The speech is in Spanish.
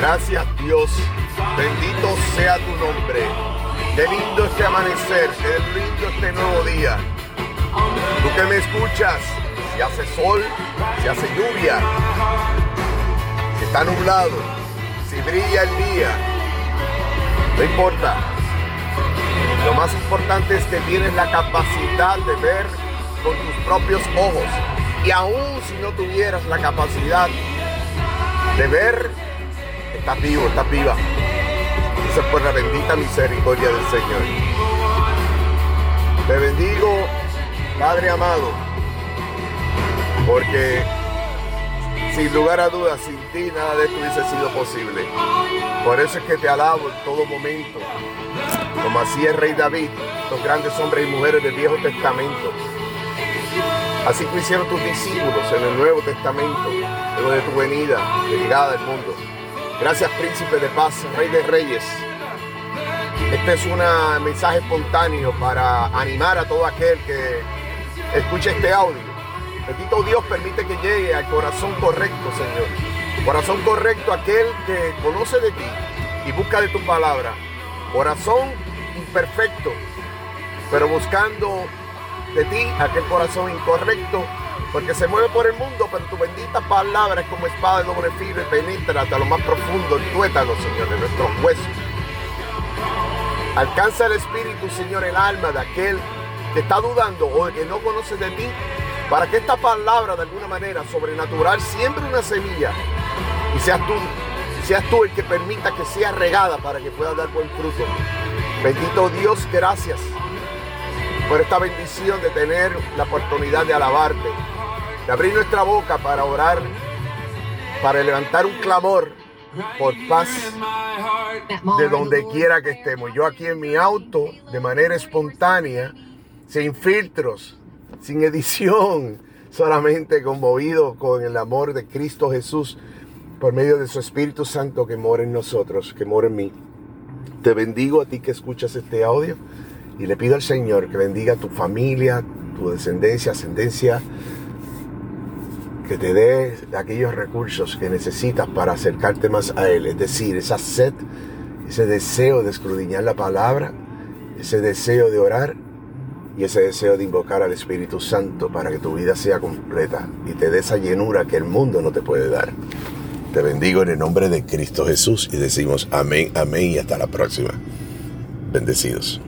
Gracias Dios. Bendito sea tu nombre. Qué lindo este amanecer, qué lindo este nuevo día. Tú que me escuchas, si hace sol, si hace lluvia, si está nublado, si brilla el día, no importa. Lo más importante es que tienes la capacidad de ver con tus propios ojos. Y aún si no tuvieras la capacidad de ver, estás vivo, estás viva. Esa es por la bendita misericordia del Señor. Te bendigo, Padre amado, porque sin lugar a dudas, sin ti nada de esto hubiese sido posible. Por eso es que te alabo en todo momento, como así el rey David, los grandes hombres y mujeres del Viejo Testamento. Así que hicieron tus discípulos en el Nuevo Testamento, luego de tu venida, de llegada al mundo. Gracias, príncipe de paz, rey de reyes. Este es un mensaje espontáneo para animar a todo aquel que escuche este audio. Bendito Dios permite que llegue al corazón correcto, Señor. Corazón correcto aquel que conoce de ti y busca de tu palabra. Corazón imperfecto, pero buscando de ti aquel corazón incorrecto, porque se mueve por el mundo, pero tu bendita palabra es como espada de doble filo y penetra hasta lo más profundo, el tuétano, Señor, de nuestros huesos. Alcanza el Espíritu, Señor, el alma de aquel que está dudando o que no conoce de ti, para que esta palabra de alguna manera sobrenatural siembre una semilla y seas tú, seas tú el que permita que sea regada para que pueda dar buen fruto. Bendito Dios, gracias por esta bendición de tener la oportunidad de alabarte, de abrir nuestra boca para orar, para levantar un clamor por paz de donde quiera que estemos. Yo aquí en mi auto, de manera espontánea, sin filtros, sin edición, solamente conmovido con el amor de Cristo Jesús por medio de su Espíritu Santo que mora en nosotros, que mora en mí. Te bendigo a ti que escuchas este audio y le pido al Señor que bendiga tu familia, tu descendencia, ascendencia, que te dé aquellos recursos que necesitas para acercarte más a Él. Es decir, esa sed, ese deseo de escudriñar la palabra, ese deseo de orar y ese deseo de invocar al Espíritu Santo para que tu vida sea completa y te dé esa llenura que el mundo no te puede dar. Te bendigo en el nombre de Cristo Jesús y decimos amén, amén y hasta la próxima. Bendecidos.